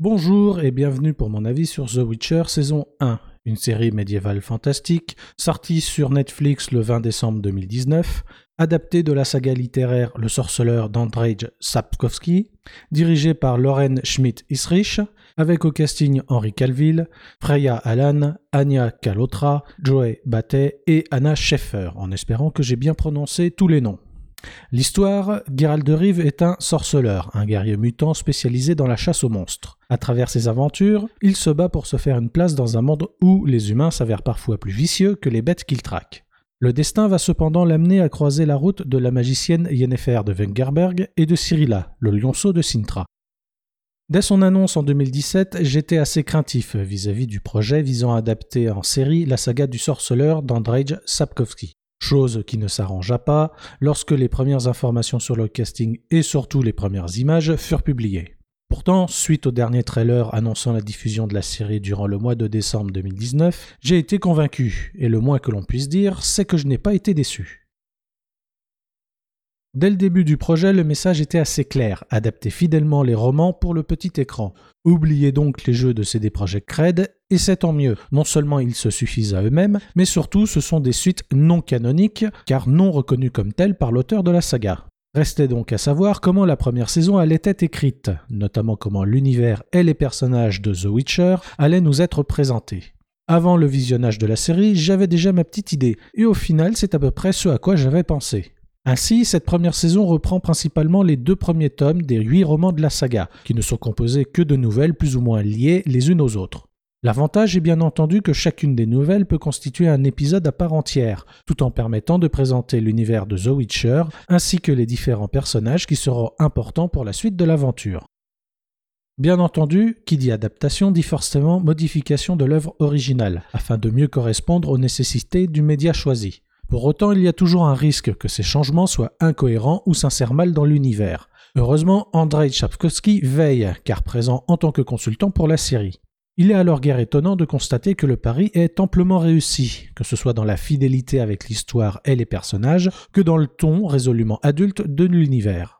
Bonjour et bienvenue pour mon avis sur The Witcher saison 1, une série médiévale fantastique sortie sur Netflix le 20 décembre 2019, adaptée de la saga littéraire Le Sorceleur d'Andrzej Sapkowski, dirigée par Lauren Schmidt-Isrich, avec au casting Henri Calville, Freya Allan, Anya Kalotra, Joey Battet et Anna Scheffer, en espérant que j'ai bien prononcé tous les noms. L'histoire, Geralt de Rive est un sorceleur, un guerrier mutant spécialisé dans la chasse aux monstres. À travers ses aventures, il se bat pour se faire une place dans un monde où les humains s'avèrent parfois plus vicieux que les bêtes qu'il traque. Le destin va cependant l'amener à croiser la route de la magicienne Yennefer de Wengerberg et de Cyrilla, le lionceau de Sintra. Dès son annonce en 2017, j'étais assez craintif vis-à-vis du projet visant à adapter en série la saga du sorceleur d'Andrzej Sapkowski chose qui ne s'arrangea pas lorsque les premières informations sur le casting et surtout les premières images furent publiées. Pourtant, suite au dernier trailer annonçant la diffusion de la série durant le mois de décembre 2019, j'ai été convaincu, et le moins que l'on puisse dire, c'est que je n'ai pas été déçu. Dès le début du projet, le message était assez clair, adapter fidèlement les romans pour le petit écran. Oubliez donc les jeux de CD Projekt Red, et c'est tant mieux. Non seulement ils se suffisent à eux-mêmes, mais surtout ce sont des suites non canoniques, car non reconnues comme telles par l'auteur de la saga. Restait donc à savoir comment la première saison allait être écrite, notamment comment l'univers et les personnages de The Witcher allaient nous être présentés. Avant le visionnage de la série, j'avais déjà ma petite idée, et au final c'est à peu près ce à quoi j'avais pensé. Ainsi, cette première saison reprend principalement les deux premiers tomes des huit romans de la saga, qui ne sont composés que de nouvelles plus ou moins liées les unes aux autres. L'avantage est bien entendu que chacune des nouvelles peut constituer un épisode à part entière, tout en permettant de présenter l'univers de The Witcher, ainsi que les différents personnages qui seront importants pour la suite de l'aventure. Bien entendu, qui dit adaptation dit forcément modification de l'œuvre originale, afin de mieux correspondre aux nécessités du média choisi. Pour autant, il y a toujours un risque que ces changements soient incohérents ou s'insèrent mal dans l'univers. Heureusement, Andrei Chapkowski veille, car présent en tant que consultant pour la série. Il est alors guère étonnant de constater que le pari est amplement réussi, que ce soit dans la fidélité avec l'histoire et les personnages, que dans le ton résolument adulte de l'univers.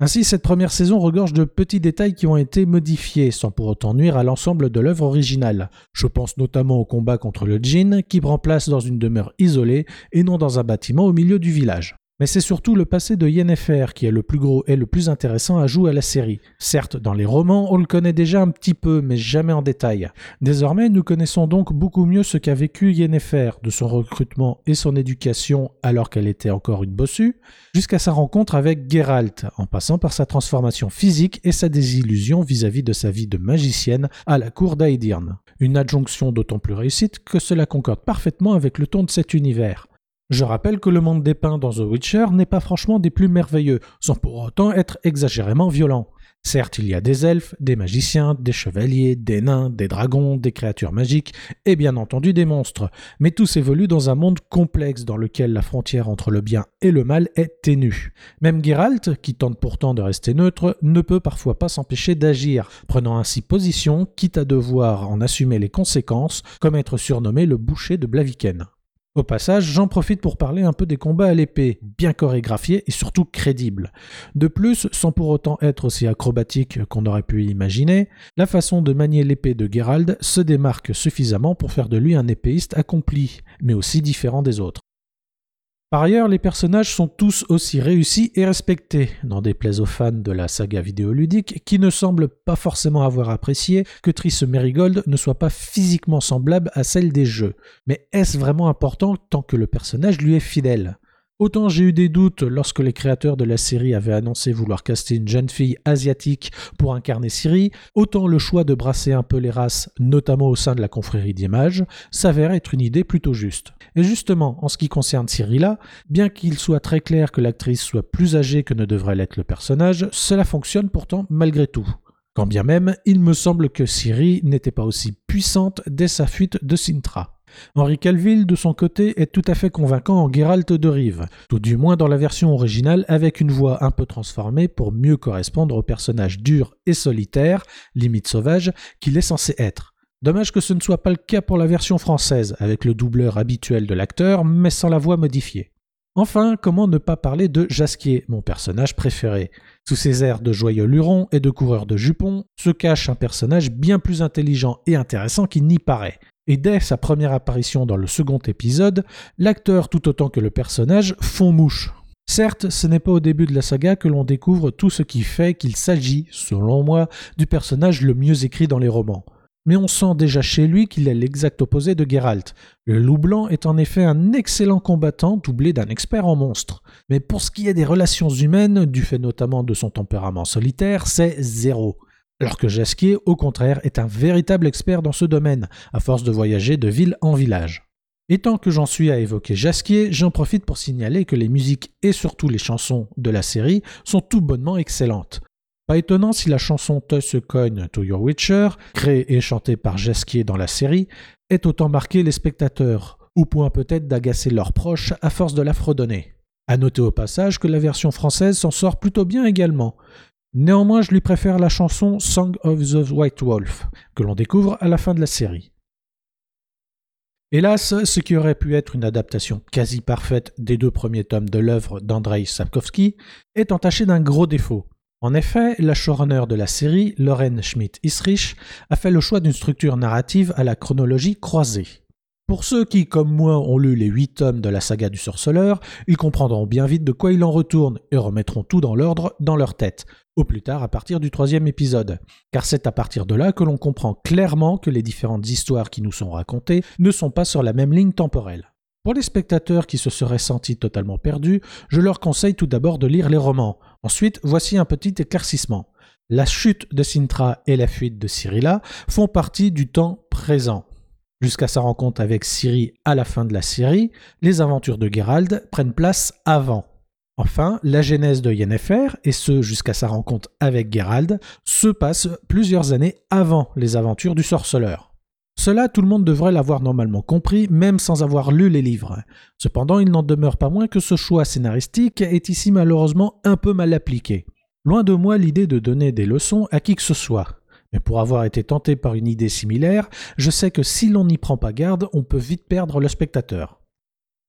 Ainsi, cette première saison regorge de petits détails qui ont été modifiés sans pour autant nuire à l'ensemble de l'œuvre originale. Je pense notamment au combat contre le djinn qui prend place dans une demeure isolée et non dans un bâtiment au milieu du village. Mais c'est surtout le passé de Yennefer qui est le plus gros et le plus intéressant à jouer à la série. Certes, dans les romans, on le connaît déjà un petit peu, mais jamais en détail. Désormais, nous connaissons donc beaucoup mieux ce qu'a vécu Yennefer, de son recrutement et son éducation alors qu'elle était encore une bossue, jusqu'à sa rencontre avec Geralt, en passant par sa transformation physique et sa désillusion vis-à-vis de sa vie de magicienne à la cour d'Aedirn. Une adjonction d'autant plus réussite que cela concorde parfaitement avec le ton de cet univers. Je rappelle que le monde dépeint dans The Witcher n'est pas franchement des plus merveilleux, sans pour autant être exagérément violent. Certes, il y a des elfes, des magiciens, des chevaliers, des nains, des dragons, des créatures magiques et bien entendu des monstres, mais tous évoluent dans un monde complexe dans lequel la frontière entre le bien et le mal est ténue. Même Geralt, qui tente pourtant de rester neutre, ne peut parfois pas s'empêcher d'agir, prenant ainsi position, quitte à devoir en assumer les conséquences, comme être surnommé le boucher de Blaviken. Au passage, j'en profite pour parler un peu des combats à l'épée, bien chorégraphiés et surtout crédibles. De plus, sans pour autant être aussi acrobatique qu'on aurait pu imaginer, la façon de manier l'épée de Gerald se démarque suffisamment pour faire de lui un épéiste accompli, mais aussi différent des autres. Par ailleurs, les personnages sont tous aussi réussis et respectés, n'en déplaise aux fans de la saga vidéoludique qui ne semblent pas forcément avoir apprécié que Triss Merigold ne soit pas physiquement semblable à celle des jeux. Mais est-ce vraiment important tant que le personnage lui est fidèle? Autant j'ai eu des doutes lorsque les créateurs de la série avaient annoncé vouloir caster une jeune fille asiatique pour incarner Siri, autant le choix de brasser un peu les races, notamment au sein de la confrérie d'Image, s'avère être une idée plutôt juste. Et justement, en ce qui concerne Cyrilla, bien qu'il soit très clair que l'actrice soit plus âgée que ne devrait l'être le personnage, cela fonctionne pourtant malgré tout. Quand bien même, il me semble que Siri n'était pas aussi puissante dès sa fuite de Sintra. Henri Calville, de son côté, est tout à fait convaincant en Geralt de Rive, tout du moins dans la version originale avec une voix un peu transformée pour mieux correspondre au personnage dur et solitaire, limite sauvage, qu'il est censé être. Dommage que ce ne soit pas le cas pour la version française, avec le doubleur habituel de l'acteur, mais sans la voix modifiée. Enfin, comment ne pas parler de Jasquier, mon personnage préféré? Sous ses airs de joyeux luron et de coureur de jupons se cache un personnage bien plus intelligent et intéressant qu'il n'y paraît. Et dès sa première apparition dans le second épisode, l'acteur tout autant que le personnage font mouche. Certes, ce n'est pas au début de la saga que l'on découvre tout ce qui fait qu'il s'agit, selon moi, du personnage le mieux écrit dans les romans mais on sent déjà chez lui qu'il est l'exact opposé de Geralt. Le loup blanc est en effet un excellent combattant doublé d'un expert en monstres. Mais pour ce qui est des relations humaines, du fait notamment de son tempérament solitaire, c'est zéro. Alors que Jasquier, au contraire, est un véritable expert dans ce domaine, à force de voyager de ville en village. Et tant que j'en suis à évoquer Jasquier, j'en profite pour signaler que les musiques et surtout les chansons de la série sont tout bonnement excellentes. Pas étonnant si la chanson a Coin to Your Witcher, créée et chantée par Jasquier dans la série, est autant marqué les spectateurs, ou point peut-être d'agacer leurs proches à force de la fredonner. À noter au passage que la version française s'en sort plutôt bien également. Néanmoins, je lui préfère la chanson Song of the White Wolf, que l'on découvre à la fin de la série. Hélas, ce qui aurait pu être une adaptation quasi parfaite des deux premiers tomes de l'œuvre d'Andrei Sapkowski est entaché d'un gros défaut. En effet, la showrunner de la série, Lauren Schmidt-Isrich, a fait le choix d'une structure narrative à la chronologie croisée. Pour ceux qui, comme moi, ont lu les huit tomes de la saga du sorceleur, ils comprendront bien vite de quoi il en retourne et remettront tout dans l'ordre dans leur tête, au plus tard à partir du troisième épisode. Car c'est à partir de là que l'on comprend clairement que les différentes histoires qui nous sont racontées ne sont pas sur la même ligne temporelle. Pour les spectateurs qui se seraient sentis totalement perdus, je leur conseille tout d'abord de lire les romans. Ensuite, voici un petit éclaircissement. La chute de Sintra et la fuite de Cyrilla font partie du temps présent. Jusqu'à sa rencontre avec Ciri à la fin de la série, les aventures de Gerald prennent place avant. Enfin, la genèse de Yennefer, et ce jusqu'à sa rencontre avec Gerald, se passe plusieurs années avant les aventures du sorceleur. Cela, tout le monde devrait l'avoir normalement compris, même sans avoir lu les livres. Cependant, il n'en demeure pas moins que ce choix scénaristique est ici malheureusement un peu mal appliqué. Loin de moi l'idée de donner des leçons à qui que ce soit. Mais pour avoir été tenté par une idée similaire, je sais que si l'on n'y prend pas garde, on peut vite perdre le spectateur.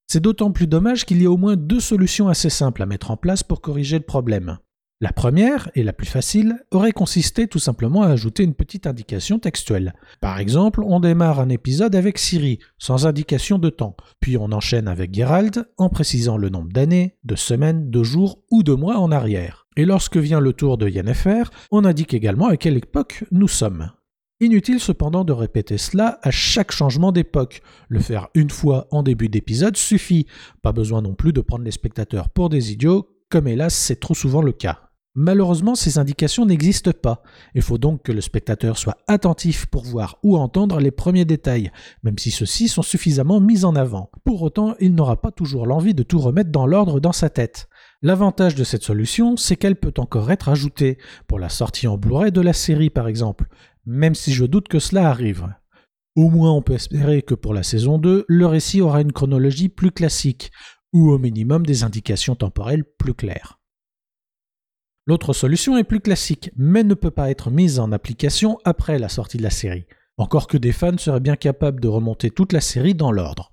C'est d'autant plus dommage qu'il y a au moins deux solutions assez simples à mettre en place pour corriger le problème. La première, et la plus facile, aurait consisté tout simplement à ajouter une petite indication textuelle. Par exemple, on démarre un épisode avec Siri, sans indication de temps, puis on enchaîne avec Geralt en précisant le nombre d'années, de semaines, de jours ou de mois en arrière. Et lorsque vient le tour de Yennefer, on indique également à quelle époque nous sommes. Inutile cependant de répéter cela à chaque changement d'époque. Le faire une fois en début d'épisode suffit. Pas besoin non plus de prendre les spectateurs pour des idiots, comme hélas c'est trop souvent le cas. Malheureusement, ces indications n'existent pas. Il faut donc que le spectateur soit attentif pour voir ou entendre les premiers détails, même si ceux-ci sont suffisamment mis en avant. Pour autant, il n'aura pas toujours l'envie de tout remettre dans l'ordre dans sa tête. L'avantage de cette solution, c'est qu'elle peut encore être ajoutée, pour la sortie en Blu-ray de la série par exemple, même si je doute que cela arrive. Au moins on peut espérer que pour la saison 2, le récit aura une chronologie plus classique, ou au minimum des indications temporelles plus claires. L'autre solution est plus classique, mais ne peut pas être mise en application après la sortie de la série. Encore que des fans seraient bien capables de remonter toute la série dans l'ordre.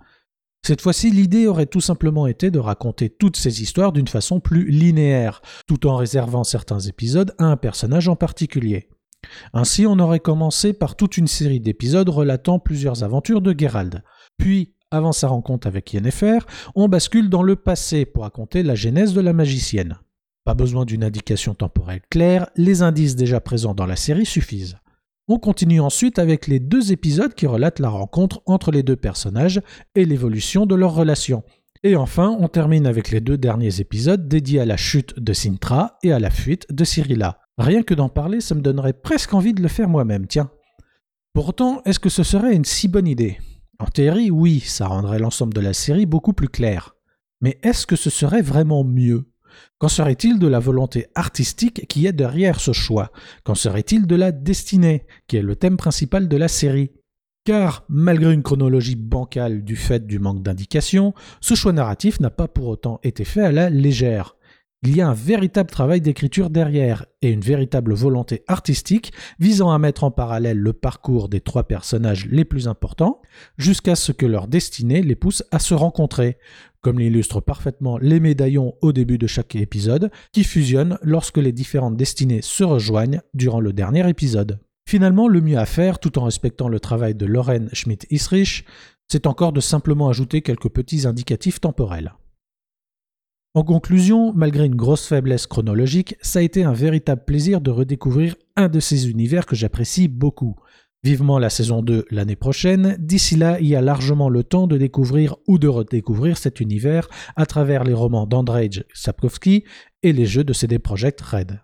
Cette fois-ci, l'idée aurait tout simplement été de raconter toutes ces histoires d'une façon plus linéaire, tout en réservant certains épisodes à un personnage en particulier. Ainsi, on aurait commencé par toute une série d'épisodes relatant plusieurs aventures de Gerald. Puis, avant sa rencontre avec Yennefer, on bascule dans le passé pour raconter la genèse de la magicienne. Pas besoin d'une indication temporelle claire, les indices déjà présents dans la série suffisent. On continue ensuite avec les deux épisodes qui relatent la rencontre entre les deux personnages et l'évolution de leur relation. Et enfin, on termine avec les deux derniers épisodes dédiés à la chute de Sintra et à la fuite de Cyrilla. Rien que d'en parler, ça me donnerait presque envie de le faire moi-même, tiens. Pourtant, est-ce que ce serait une si bonne idée? En théorie, oui, ça rendrait l'ensemble de la série beaucoup plus clair. Mais est-ce que ce serait vraiment mieux? Qu'en serait-il de la volonté artistique qui est derrière ce choix? Qu'en serait-il de la destinée, qui est le thème principal de la série? Car, malgré une chronologie bancale du fait du manque d'indications, ce choix narratif n'a pas pour autant été fait à la légère. Il y a un véritable travail d'écriture derrière et une véritable volonté artistique visant à mettre en parallèle le parcours des trois personnages les plus importants jusqu'à ce que leur destinée les pousse à se rencontrer, comme l'illustrent parfaitement les médaillons au début de chaque épisode, qui fusionnent lorsque les différentes destinées se rejoignent durant le dernier épisode. Finalement, le mieux à faire, tout en respectant le travail de Lauren Schmidt-Isrich, c'est encore de simplement ajouter quelques petits indicatifs temporels. En conclusion, malgré une grosse faiblesse chronologique, ça a été un véritable plaisir de redécouvrir un de ces univers que j'apprécie beaucoup. Vivement la saison 2 l'année prochaine, d'ici là, il y a largement le temps de découvrir ou de redécouvrir cet univers à travers les romans d'Andrzej Sapkowski et les jeux de CD Projekt Red.